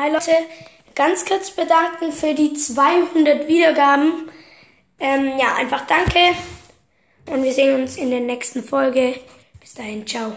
Hi Leute, ganz kurz bedanken für die 200 Wiedergaben. Ähm, ja, einfach danke. Und wir sehen uns in der nächsten Folge. Bis dahin, ciao.